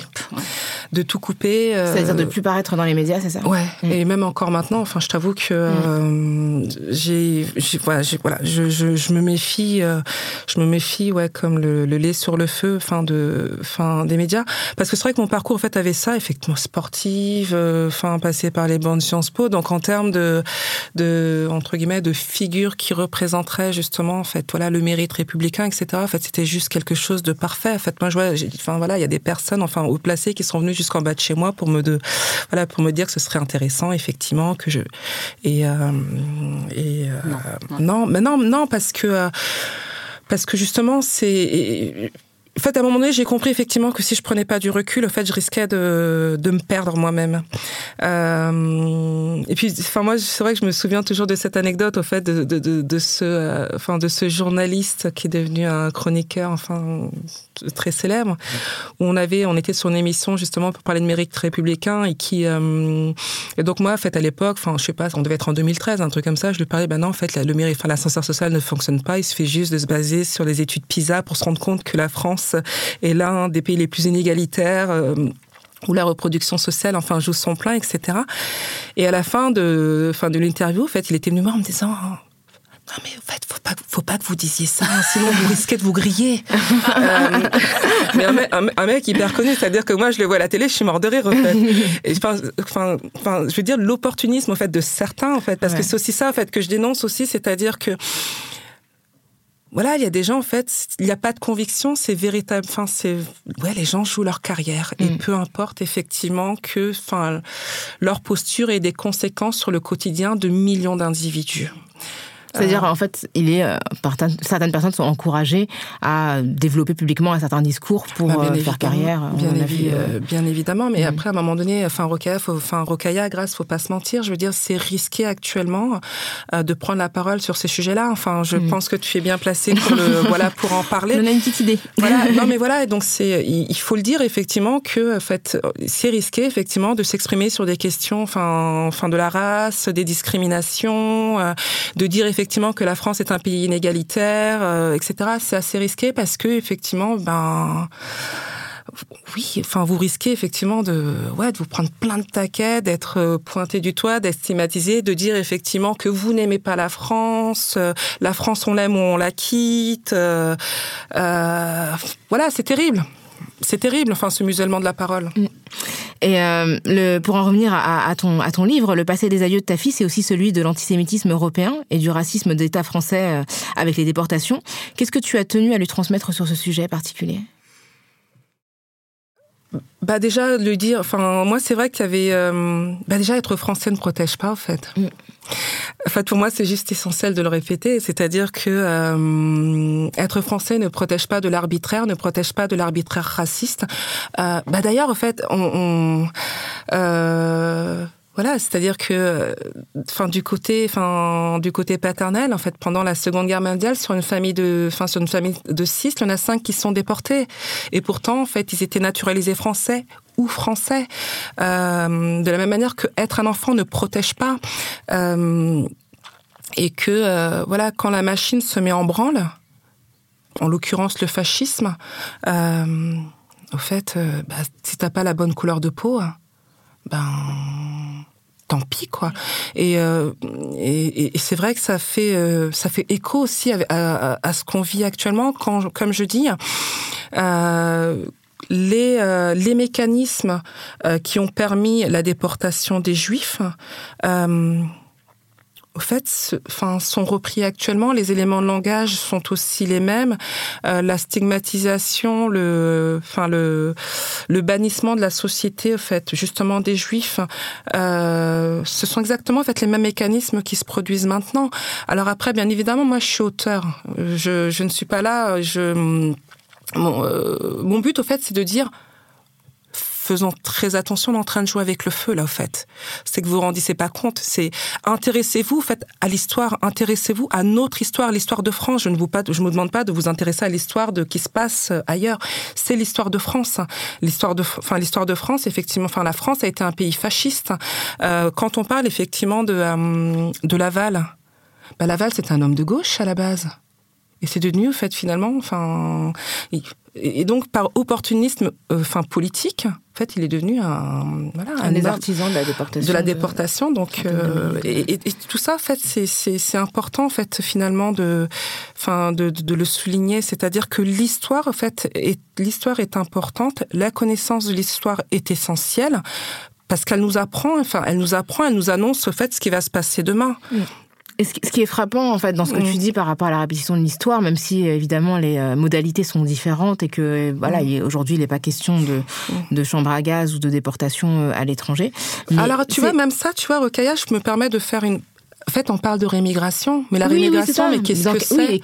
de tout couper. Euh, C'est-à-dire de plus paraître dans les médias, c'est ça? Ouais. Mm. Et même encore maintenant, enfin, je t'avoue que mm. euh, j'ai, voilà, voilà, je, je, je, me méfie, euh, je me méfie, ouais, comme le, le, lait sur le feu, enfin de, fin des médias, parce que c'est vrai que mon parcours, en fait, avait ça, effectivement, sportive, enfin, passé par les bandes Sciences Po, donc en termes de de entre guillemets de figures qui représenteraient justement en fait voilà le mérite républicain etc en fait c'était juste quelque chose de parfait. En fait moi je vois enfin voilà il y a des personnes enfin haut placées qui sont venues jusqu'en bas de chez moi pour me de voilà pour me dire que ce serait intéressant effectivement que je et euh, et euh, non, mais non non parce que euh, parce que justement c'est en fait, à un moment donné, j'ai compris effectivement que si je prenais pas du recul, au fait, je risquais de, de me perdre moi-même. Euh, et puis, enfin, moi, c'est vrai que je me souviens toujours de cette anecdote, au fait, de, de, de, de ce, euh, enfin, de ce journaliste qui est devenu un chroniqueur, enfin, très célèbre, où on avait, on était sur une émission justement pour parler de mérite républicain et qui, euh, et donc moi, en fait, à l'époque, enfin, je sais pas, on devait être en 2013, un truc comme ça, je lui parlais, ben non, en fait, le mérite, enfin, l'ascenseur social ne fonctionne pas, il suffit juste de se baser sur les études PISA pour se rendre compte que la France est l'un des pays les plus inégalitaires euh, où la reproduction sociale enfin joue son plein, etc. Et à la fin de, fin de l'interview, en fait, il était venu me voir en me disant non mais en fait, faut pas, faut pas que vous disiez ça, sinon vous risquez de vous griller. euh, mais un mec, hyper connu, c'est-à-dire que moi je le vois à la télé, je suis mort de rire en fait. Et enfin, enfin, je veux dire l'opportunisme en fait de certains en fait, parce que c'est aussi ça en fait que je dénonce aussi, c'est-à-dire que voilà, il y a des gens en fait, il n'y a pas de conviction, c'est véritable. Enfin, c'est ouais, les gens jouent leur carrière et mm. peu importe effectivement que, enfin, leur posture ait des conséquences sur le quotidien de millions d'individus. C'est-à-dire, en fait, il est, euh, certaines personnes sont encouragées à développer publiquement un certain discours pour bah, euh, faire carrière. Bien, euh, bien évidemment, mais mm. après, à un moment donné, enfin, Rokaya, faut, enfin, Rokaya, grâce, faut pas se mentir. Je veux dire, c'est risqué actuellement de prendre la parole sur ces sujets-là. Enfin, je mm. pense que tu es bien placé pour le, voilà, pour en parler. On a une petite idée. Voilà. non, mais voilà. Donc, c'est, il faut le dire effectivement que, en fait, c'est risqué effectivement de s'exprimer sur des questions, enfin, enfin, de la race, des discriminations, de dire effectivement effectivement que la France est un pays inégalitaire, euh, etc. C'est assez risqué parce que effectivement, ben oui, enfin vous risquez effectivement de ouais de vous prendre plein de taquets, d'être euh, pointé du toit, d'être stigmatisé, de dire effectivement que vous n'aimez pas la France, euh, la France on l'aime ou on la quitte. Voilà, c'est terrible. C'est terrible, enfin, ce musellement de la parole. Mm. Et euh, le, pour en revenir à, à, ton, à ton livre, le passé des aïeux de ta fille, c'est aussi celui de l'antisémitisme européen et du racisme d'État français euh, avec les déportations. Qu'est-ce que tu as tenu à lui transmettre sur ce sujet particulier? Bah déjà lui dire, enfin moi c'est vrai qu'il y avait, euh, bah déjà être français ne protège pas en fait. Mm. En fait pour moi c'est juste essentiel de le répéter, c'est-à-dire que euh, être français ne protège pas de l'arbitraire, ne protège pas de l'arbitraire raciste. Euh, bah d'ailleurs en fait euh, voilà, c'est-à-dire que, enfin, du côté, enfin, du côté paternel, en fait, pendant la Seconde Guerre mondiale, sur une famille de, enfin, sur une famille de six, il y en a cinq qui sont déportés. Et pourtant, en fait, ils étaient naturalisés français français. Euh, de la même manière que être un enfant ne protège pas. Euh, et que, euh, voilà, quand la machine se met en branle, en l'occurrence le fascisme, au fait, bah, si t'as pas la bonne couleur de peau, ben tant pis quoi. Et, c'est vrai que ça fait ça fait écho aussi à, ce qu'on vit actuellement quand, comme je dis. Les, euh, les mécanismes euh, qui ont permis la déportation des juifs euh, au fait, enfin, sont repris actuellement. Les éléments de langage sont aussi les mêmes. Euh, la stigmatisation, le, enfin le, le bannissement de la société, au fait, justement des juifs, euh, ce sont exactement en fait les mêmes mécanismes qui se produisent maintenant. Alors après, bien évidemment, moi, je suis auteur. Je, je ne suis pas là. Je, mon, euh, mon but, au fait, c'est de dire faisant très attention, on est en train de jouer avec le feu, là, au fait. C'est que vous vous rendissez pas compte. C'est intéressez-vous, faites à l'histoire, intéressez-vous à notre histoire, l'histoire de France. Je ne vous pas, je me demande pas de vous intéresser à l'histoire de qui se passe euh, ailleurs. C'est l'histoire de France. L'histoire de, enfin, l'histoire de France, effectivement, enfin, la France a été un pays fasciste. Euh, quand on parle, effectivement, de, euh, de Laval, bah, Laval, c'est un homme de gauche, à la base. Et c'est devenu, en fait, finalement, enfin, et donc par opportunisme, euh, enfin politique, en fait, il est devenu un voilà un, un des artisans de la déportation. De la déportation, de... donc euh, et, et, et, tout ça, en fait, c'est c'est important, en fait, finalement de, enfin de, de, de le souligner, c'est-à-dire que l'histoire, en fait, l'histoire est importante, la connaissance de l'histoire est essentielle parce qu'elle nous apprend, enfin, elle nous apprend, elle nous annonce, au fait, ce qui va se passer demain. Et ce qui est frappant, en fait, dans ce que mmh. tu dis par rapport à la répétition de l'histoire, même si évidemment les modalités sont différentes et que voilà, mmh. aujourd'hui il n'est pas question de, de chambre à gaz ou de déportation à l'étranger. Alors tu vois, même ça, tu vois, Rokaya, je me permets de faire une en fait, on parle de rémigration, mais la oui, rémigration, oui, mais qu'est-ce que c'est oui,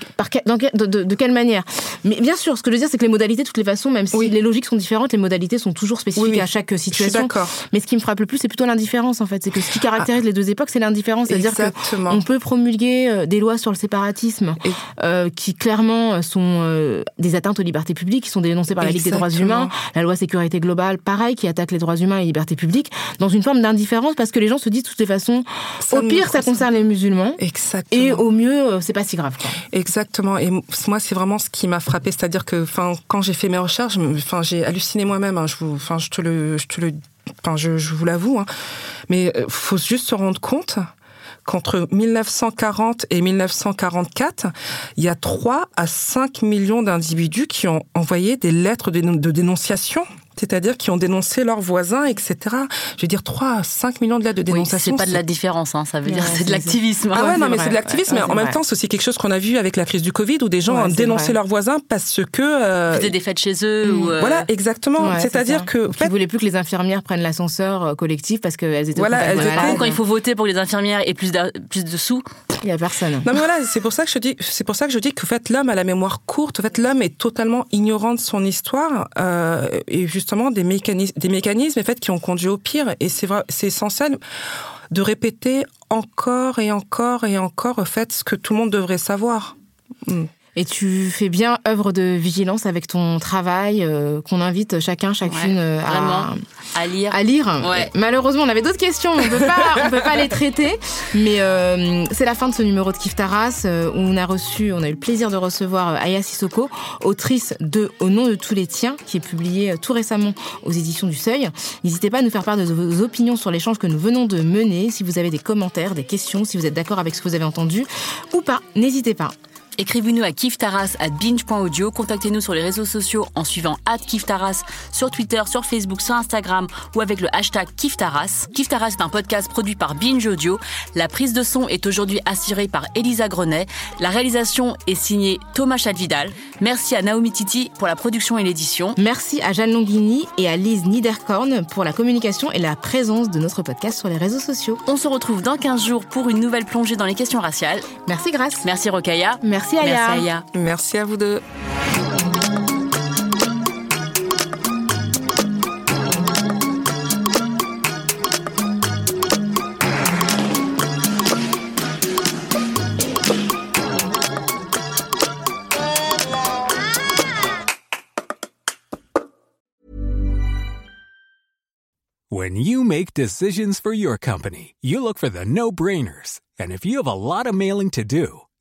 de, de, de, quelle manière? Mais bien sûr, ce que je veux dire, c'est que les modalités, de toutes les façons, même si les logiques sont différentes, les modalités sont toujours spécifiques à chaque situation. d'accord. Mais ce qui me frappe le plus, c'est plutôt l'indifférence, en fait. C'est que ce qui caractérise ah. les deux époques, c'est l'indifférence. C'est-à-dire qu'on peut promulguer des lois sur le séparatisme Et... euh, qui, clairement, sont euh, des atteintes aux libertés publiques, qui sont dénoncées par la Ligue des droits humains, la loi sécurité globale, pareil, qui attaque les droits humains et les libertés publiques, dans une forme d'indifférence, parce que les gens se disent, de toutes les façons, ça au pire, ça concerne les musulmans. Exactement. Et au mieux, c'est pas si grave. Quoi. Exactement. Et moi, c'est vraiment ce qui m'a frappé, c'est-à-dire que, enfin, quand j'ai fait mes recherches, enfin, j'ai halluciné moi-même. Hein, je vous, enfin, je te le, je te le, enfin, je, je vous l'avoue. Hein. Mais faut juste se rendre compte qu'entre 1940 et 1944, il y a 3 à 5 millions d'individus qui ont envoyé des lettres de dénonciation c'est-à-dire qui ont dénoncé leurs voisins, etc. Je veux dire, 3 à 5 millions de lettres de dénonciation. Oui, c'est pas de la différence, hein, ça veut dire c'est de l'activisme. Ah ouais, non, mais c'est de l'activisme, mais en même temps, c'est aussi quelque chose qu'on a vu avec la crise du Covid, où des gens ont dénoncé leurs voisins parce que... Euh, Ils des fêtes chez eux. Ou euh... Voilà, exactement. C'est-à-dire que... Fait... Ils voulaient plus que les infirmières prennent l'ascenseur euh, collectif parce qu'elles étaient... Voilà, elles étaient... Quand il faut voter pour les infirmières et plus de, plus de sous... Il y a personne. Non, mais voilà, c'est pour ça que je dis, c'est pour ça que je dis que, en fait, l'homme a la mémoire courte. En fait, l'homme est totalement ignorant de son histoire euh, et justement des mécanismes des mécanismes en fait, qui ont conduit au pire. Et c'est c'est essentiel de répéter encore et encore et encore en fait ce que tout le monde devrait savoir. Mm. Et tu fais bien œuvre de vigilance avec ton travail, euh, qu'on invite chacun, chacune ouais, à, à, lire. À lire. Ouais. Malheureusement, on avait d'autres questions, on on peut pas les traiter. Mais euh, c'est la fin de ce numéro de Kif Taras euh, où on a reçu, on a eu le plaisir de recevoir Aya Sissoko, autrice de Au nom de tous les tiens, qui est publiée tout récemment aux éditions du Seuil. N'hésitez pas à nous faire part de vos opinions sur l'échange que nous venons de mener. Si vous avez des commentaires, des questions, si vous êtes d'accord avec ce que vous avez entendu ou pas, n'hésitez pas. Écrivez-nous à kiftaras at binge.audio, contactez-nous sur les réseaux sociaux en suivant at kiftaras sur Twitter, sur Facebook, sur Instagram ou avec le hashtag kiftaras. Kiftaras est un podcast produit par Binge Audio. La prise de son est aujourd'hui assurée par Elisa Grenet. La réalisation est signée Thomas Chadvidal. Merci à Naomi Titi pour la production et l'édition. Merci à Jeanne Longhini et à Lise Niederkorn pour la communication et la présence de notre podcast sur les réseaux sociaux. On se retrouve dans 15 jours pour une nouvelle plongée dans les questions raciales. Merci Grace. Merci Rokaya. Merci Aya. Merci Aya. Merci à vous deux. When you make decisions for your company, you look for the no-brainers. And if you have a lot of mailing to do,